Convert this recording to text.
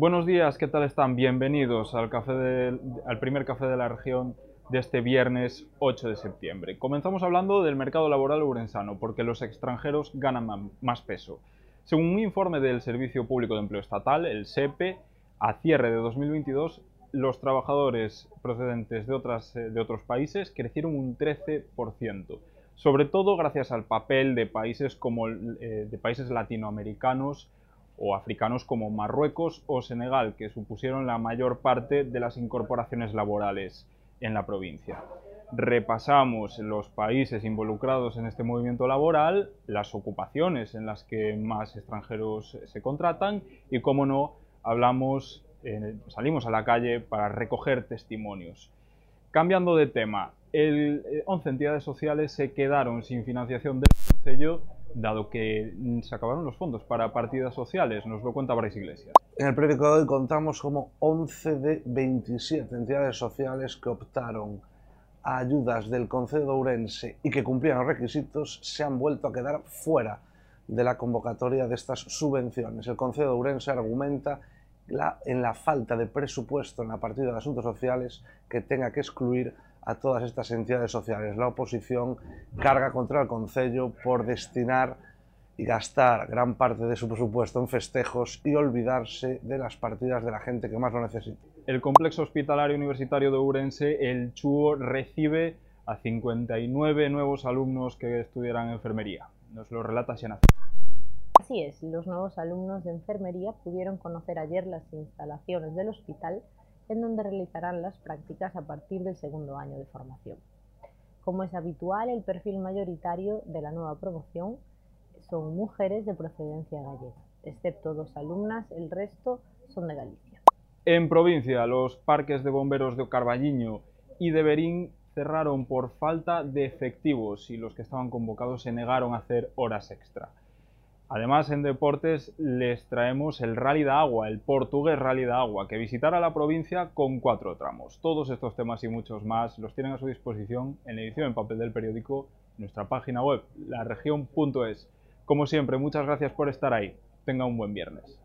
Buenos días, ¿qué tal están? Bienvenidos al, primer café de la región de este viernes 8 de septiembre. Comenzamos hablando del mercado laboral urensano, porque los extranjeros ganan más peso. Según un informe del Servicio Público de Empleo Estatal, el SEPE, a cierre de 2022, los trabajadores procedentes de otros países crecieron un 13%, sobre todo gracias al papel de países, como, eh, de países latinoamericanos o africanos como Marruecos o Senegal, que supusieron la mayor parte de las incorporaciones laborales en la provincia. Repasamos los países involucrados en este movimiento laboral, las ocupaciones en las que más extranjeros se contratan y, como no, hablamos, eh, salimos a la calle para recoger testimonios. Cambiando de tema, el, 11 eh, entidades sociales se quedaron sin financiación del Consejo dado que se acabaron los fondos para partidas sociales, nos lo cuenta Brais Iglesias. En el periódico de hoy contamos como 11 de 27 entidades sociales que optaron a ayudas del Concedo de Ourense y que cumplían los requisitos se han vuelto a quedar fuera de la convocatoria de estas subvenciones. El Concedo de Ourense argumenta en la falta de presupuesto en la partida de asuntos sociales que tenga que excluir a todas estas entidades sociales. La oposición carga contra el Concello por destinar y gastar gran parte de su presupuesto en festejos y olvidarse de las partidas de la gente que más lo necesita. El complejo hospitalario universitario de Ourense, el CHUO, recibe a 59 nuevos alumnos que estudiarán enfermería. Nos lo relata Xena. Así es, los nuevos alumnos de enfermería pudieron conocer ayer las instalaciones del hospital en donde realizarán las prácticas a partir del segundo año de formación. Como es habitual, el perfil mayoritario de la nueva promoción son mujeres de procedencia gallega, excepto dos alumnas, el resto son de Galicia. En provincia, los parques de bomberos de Carballiño y de Berín cerraron por falta de efectivos y los que estaban convocados se negaron a hacer horas extra. Además, en deportes les traemos el Rally de Agua, el portugués Rally de Agua, que visitará la provincia con cuatro tramos. Todos estos temas y muchos más los tienen a su disposición en la edición en papel del periódico, en nuestra página web, laregion.es. Como siempre, muchas gracias por estar ahí. Tenga un buen viernes.